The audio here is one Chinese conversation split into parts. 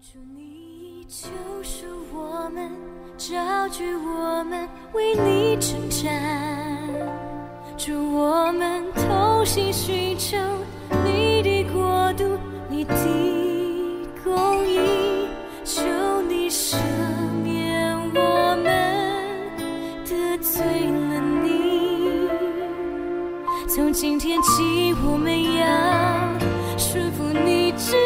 祝你救赎我们，照聚我们，为你征战。祝我们同心寻求你的国度，你的公义。求你赦免我们得罪了你。从今天起，我们要顺服你旨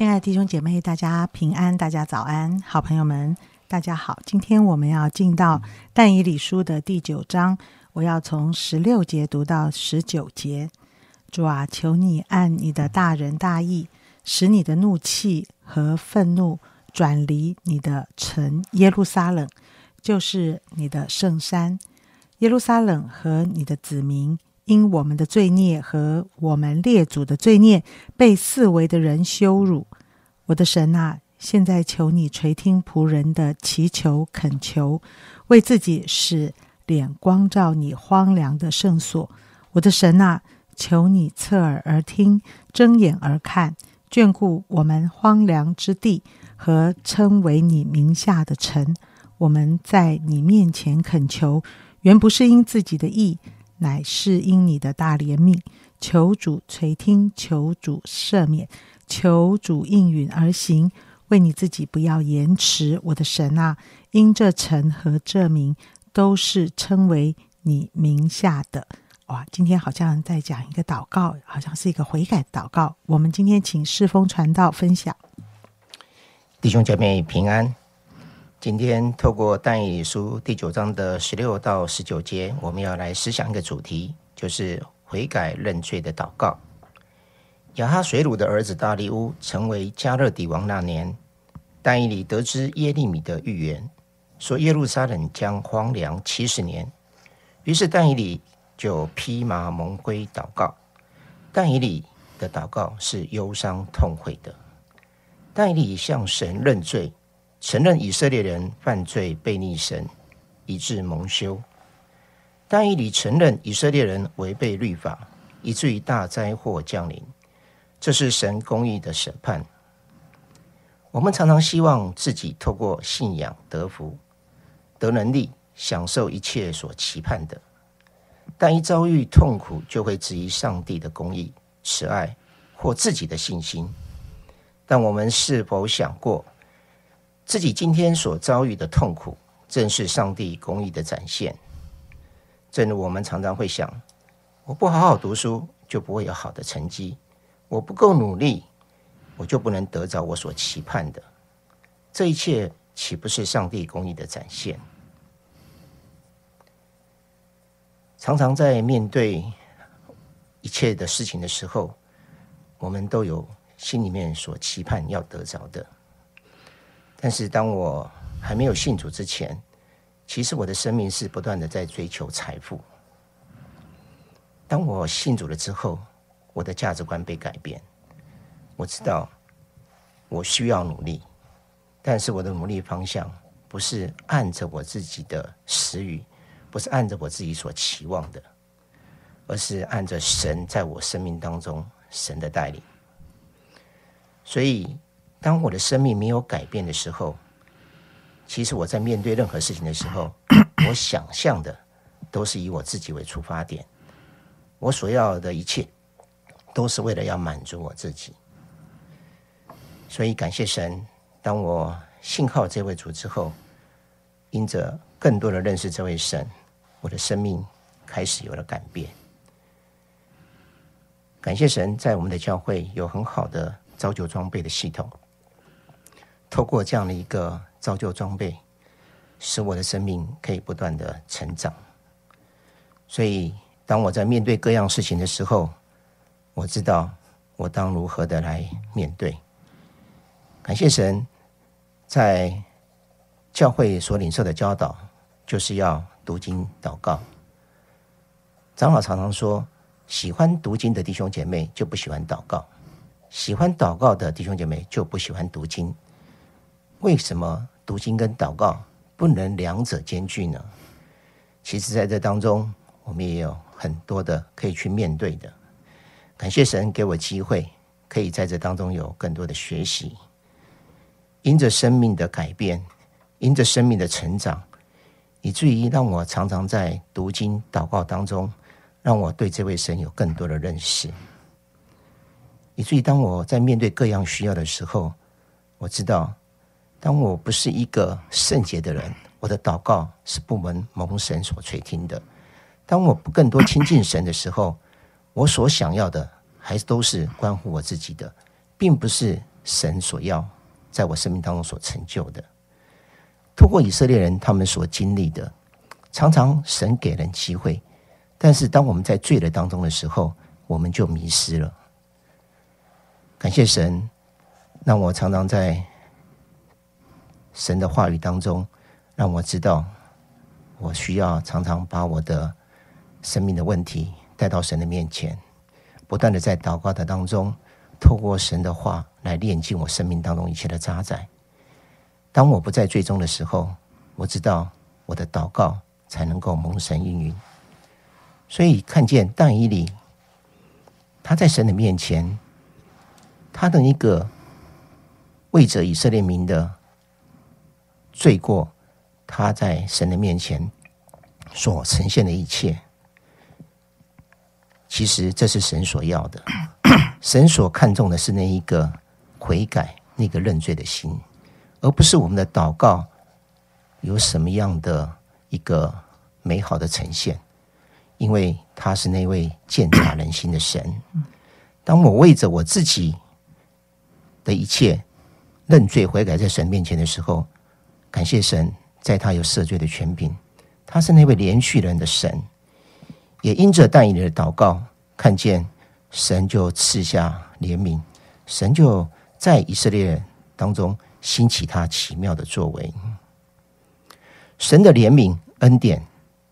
亲爱的弟兄姐妹，大家平安，大家早安，好朋友们，大家好。今天我们要进到但以理书的第九章，我要从十六节读到十九节。主啊，求你按你的大仁大义，使你的怒气和愤怒转离你的城耶路撒冷，就是你的圣山。耶路撒冷和你的子民，因我们的罪孽和我们列祖的罪孽，被四围的人羞辱。我的神啊，现在求你垂听仆人的祈求恳求，为自己使脸光照你荒凉的圣所。我的神啊，求你侧耳而听，睁眼而看，眷顾我们荒凉之地和称为你名下的城。我们在你面前恳求，原不是因自己的意，乃是因你的大怜悯。求主垂听，求主赦免，求主应允而行。为你自己不要延迟，我的神啊！因这城和这名都是称为你名下的。哇，今天好像在讲一个祷告，好像是一个悔改祷告。我们今天请世风传道分享。弟兄姐妹平安。今天透过但以理书第九章的十六到十九节，我们要来思想一个主题，就是悔改认罪的祷告。亚哈水鲁的儿子大利乌成为加勒底王那年，但以理得知耶利米的预言，说耶路撒冷将荒凉七十年，于是但以理就披麻蒙灰祷告。但以理的祷告是忧伤痛悔的。但以理向神认罪，承认以色列人犯罪背逆神，以致蒙羞。但以理承认以色列人违背律法，以至于大灾祸降临。这是神公义的审判。我们常常希望自己透过信仰得福、得能力，享受一切所期盼的，但一遭遇痛苦，就会质疑上帝的公义、慈爱或自己的信心。但我们是否想过，自己今天所遭遇的痛苦，正是上帝公义的展现？正如我们常常会想：我不好好读书，就不会有好的成绩；我不够努力，我就不能得着我所期盼的。这一切岂不是上帝公义的展现？常常在面对一切的事情的时候，我们都有心里面所期盼要得着的。但是当我还没有信主之前，其实我的生命是不断的在追求财富。当我信主了之后，我的价值观被改变。我知道我需要努力，但是我的努力方向不是按着我自己的私欲，不是按着我自己所期望的，而是按着神在我生命当中神的带领。所以，当我的生命没有改变的时候，其实我在面对任何事情的时候，我想象的都是以我自己为出发点，我所要的一切都是为了要满足我自己。所以感谢神，当我信靠这位主之后，因着更多的认识这位神，我的生命开始有了改变。感谢神，在我们的教会有很好的造就装备的系统，透过这样的一个造就装备，使我的生命可以不断的成长。所以，当我在面对各样事情的时候，我知道我当如何的来面对。感谢神，在教会所领受的教导，就是要读经祷告。长老常常说，喜欢读经的弟兄姐妹就不喜欢祷告，喜欢祷告的弟兄姐妹就不喜欢读经。为什么读经跟祷告不能两者兼具呢？其实，在这当中，我们也有很多的可以去面对的。感谢神给我机会，可以在这当中有更多的学习。因着生命的改变，因着生命的成长，以至于让我常常在读经祷告当中，让我对这位神有更多的认识。以至于当我在面对各样需要的时候，我知道，当我不是一个圣洁的人，我的祷告是不蒙蒙神所垂听的。当我不更多亲近神的时候，我所想要的还都是关乎我自己的，并不是神所要。在我生命当中所成就的，透过以色列人他们所经历的，常常神给人机会，但是当我们在罪的当中的时候，我们就迷失了。感谢神，让我常常在神的话语当中，让我知道我需要常常把我的生命的问题带到神的面前，不断的在祷告的当中。透过神的话来炼净我生命当中一切的渣滓。当我不在最终的时候，我知道我的祷告才能够蒙神应允。所以看见但以理，他在神的面前，他的一个为着以色列民的罪过，他在神的面前所呈现的一切，其实这是神所要的。神所看重的是那一个悔改、那个认罪的心，而不是我们的祷告有什么样的一个美好的呈现。因为他是那位鉴察人心的神。当我为着我自己的一切认罪悔改在神面前的时候，感谢神，在他有赦罪的权柄。他是那位连续人的神，也因着但以理的祷告，看见。神就赐下怜悯，神就在以色列当中兴起他奇妙的作为。神的怜悯恩典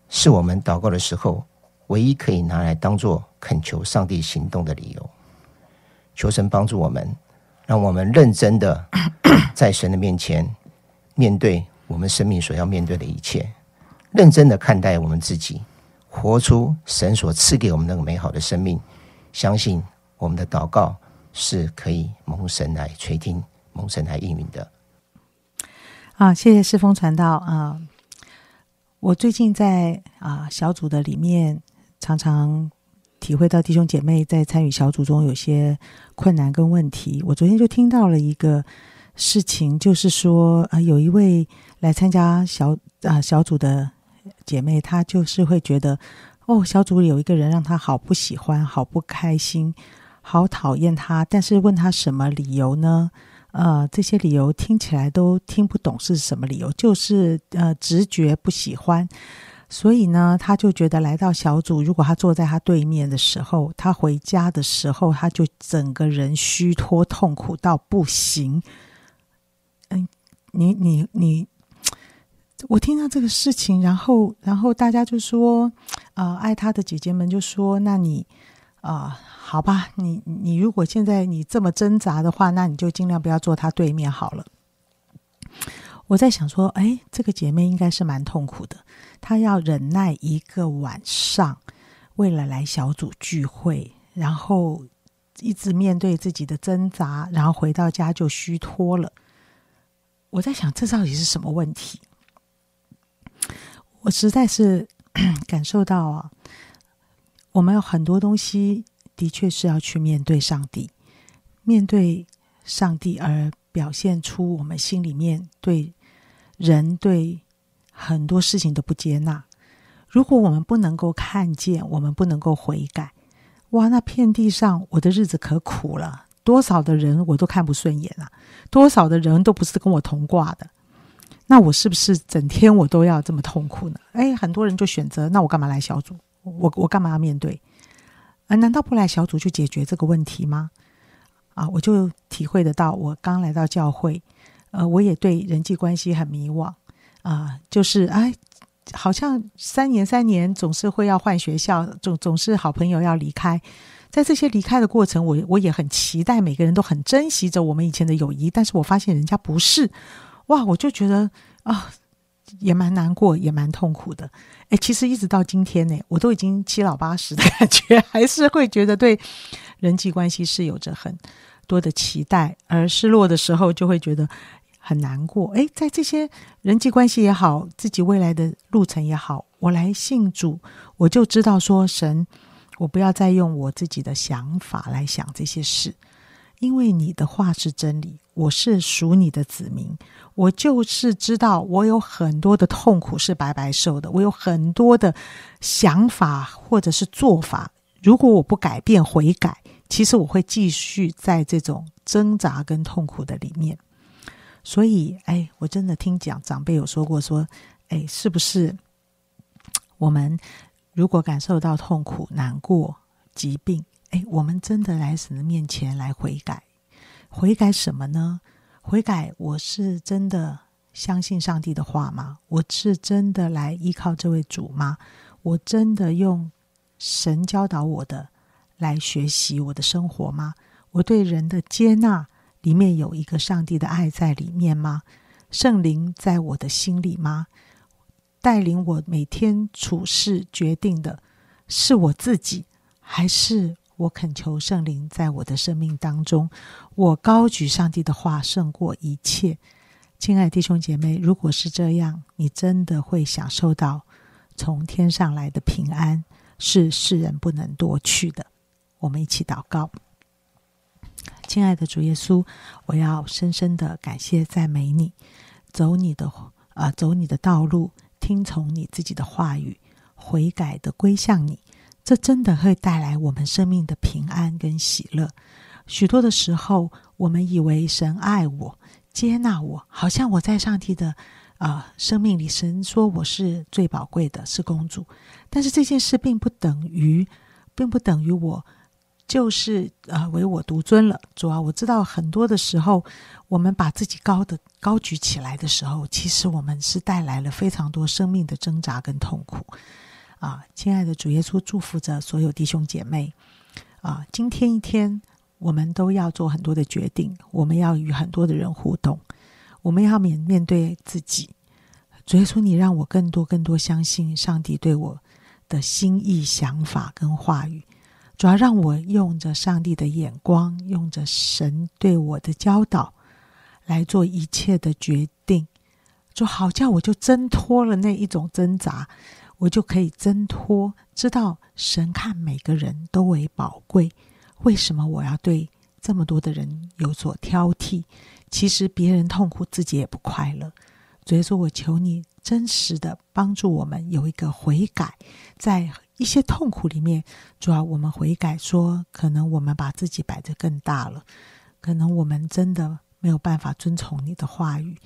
是我们祷告的时候唯一可以拿来当做恳求上帝行动的理由。求神帮助我们，让我们认真的 在神的面前面对我们生命所要面对的一切，认真的看待我们自己，活出神所赐给我们那个美好的生命。相信我们的祷告是可以蒙神来垂听、蒙神来应允的。啊，谢谢世风传道啊！我最近在啊小组的里面，常常体会到弟兄姐妹在参与小组中有些困难跟问题。我昨天就听到了一个事情，就是说啊，有一位来参加小啊小组的姐妹，她就是会觉得。哦，小组有一个人让她好不喜欢，好不开心，好讨厌他。但是问他什么理由呢？呃，这些理由听起来都听不懂是什么理由，就是呃直觉不喜欢。所以呢，他就觉得来到小组，如果他坐在他对面的时候，他回家的时候，他就整个人虚脱、痛苦到不行。你你你。我听到这个事情，然后，然后大家就说，啊，爱他的姐姐们就说，那你，啊，好吧，你你如果现在你这么挣扎的话，那你就尽量不要坐他对面好了。我在想说，哎，这个姐妹应该是蛮痛苦的，她要忍耐一个晚上，为了来小组聚会，然后一直面对自己的挣扎，然后回到家就虚脱了。我在想，这到底是什么问题？我实在是感受到啊，我们有很多东西的确是要去面对上帝，面对上帝而表现出我们心里面对人对很多事情都不接纳。如果我们不能够看见，我们不能够悔改，哇，那遍地上我的日子可苦了。多少的人我都看不顺眼啊，多少的人都不是跟我同挂的。那我是不是整天我都要这么痛苦呢？哎，很多人就选择，那我干嘛来小组？我我干嘛要面对？啊，难道不来小组就解决这个问题吗？啊，我就体会得到，我刚来到教会，呃，我也对人际关系很迷惘啊，就是哎，好像三年三年总是会要换学校，总总是好朋友要离开，在这些离开的过程，我我也很期待每个人都很珍惜着我们以前的友谊，但是我发现人家不是。哇，我就觉得啊，也蛮难过，也蛮痛苦的。哎，其实一直到今天呢，我都已经七老八十的感觉，还是会觉得对人际关系是有着很多的期待，而失落的时候就会觉得很难过。哎，在这些人际关系也好，自己未来的路程也好，我来信主，我就知道说神，我不要再用我自己的想法来想这些事。因为你的话是真理，我是属你的子民，我就是知道我有很多的痛苦是白白受的，我有很多的想法或者是做法，如果我不改变悔改，其实我会继续在这种挣扎跟痛苦的里面。所以，哎，我真的听讲长辈有说过，说，哎，是不是我们如果感受到痛苦、难过、疾病？哎，我们真的来神的面前来悔改，悔改什么呢？悔改，我是真的相信上帝的话吗？我是真的来依靠这位主吗？我真的用神教导我的来学习我的生活吗？我对人的接纳里面有一个上帝的爱在里面吗？圣灵在我的心里吗？带领我每天处事决定的是我自己，还是？我恳求圣灵在我的生命当中，我高举上帝的话胜过一切。亲爱弟兄姐妹，如果是这样，你真的会享受到从天上来的平安，是世人不能夺去的。我们一起祷告，亲爱的主耶稣，我要深深的感谢赞美你，走你的啊，走你的道路，听从你自己的话语，悔改的归向你。这真的会带来我们生命的平安跟喜乐。许多的时候，我们以为神爱我、接纳我，好像我在上帝的啊生命里，神说我是最宝贵的，是公主。但是这件事并不等于，并不等于我就是啊唯我独尊了。主啊，我知道很多的时候，我们把自己高的高举起来的时候，其实我们是带来了非常多生命的挣扎跟痛苦。啊，亲爱的主耶稣，祝福着所有弟兄姐妹。啊，今天一天，我们都要做很多的决定，我们要与很多的人互动，我们要面面对自己。主耶稣，你让我更多更多相信上帝对我的心意、想法跟话语，主要让我用着上帝的眼光，用着神对我的教导来做一切的决定，就好叫我就挣脱了那一种挣扎。我就可以挣脱，知道神看每个人都为宝贵。为什么我要对这么多的人有所挑剔？其实别人痛苦，自己也不快乐。所以说我求你真实的帮助我们有一个悔改，在一些痛苦里面，主要我们悔改，说可能我们把自己摆得更大了，可能我们真的没有办法遵从你的话语。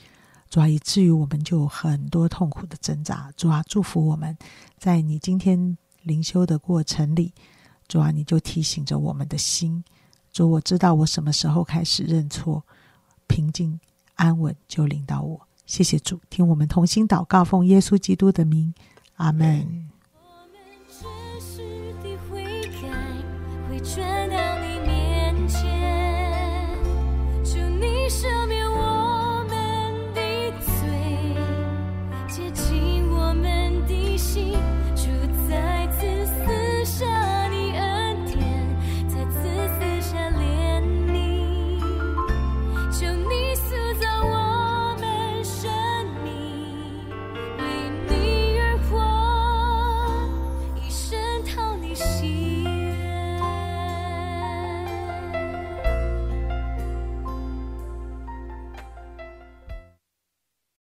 主啊，以至于我们就很多痛苦的挣扎。主啊，祝福我们，在你今天灵修的过程里，主啊，你就提醒着我们的心。主，我知道我什么时候开始认错，平静安稳就领到我。谢谢主，听我们同心祷告，奉耶稣基督的名，阿门。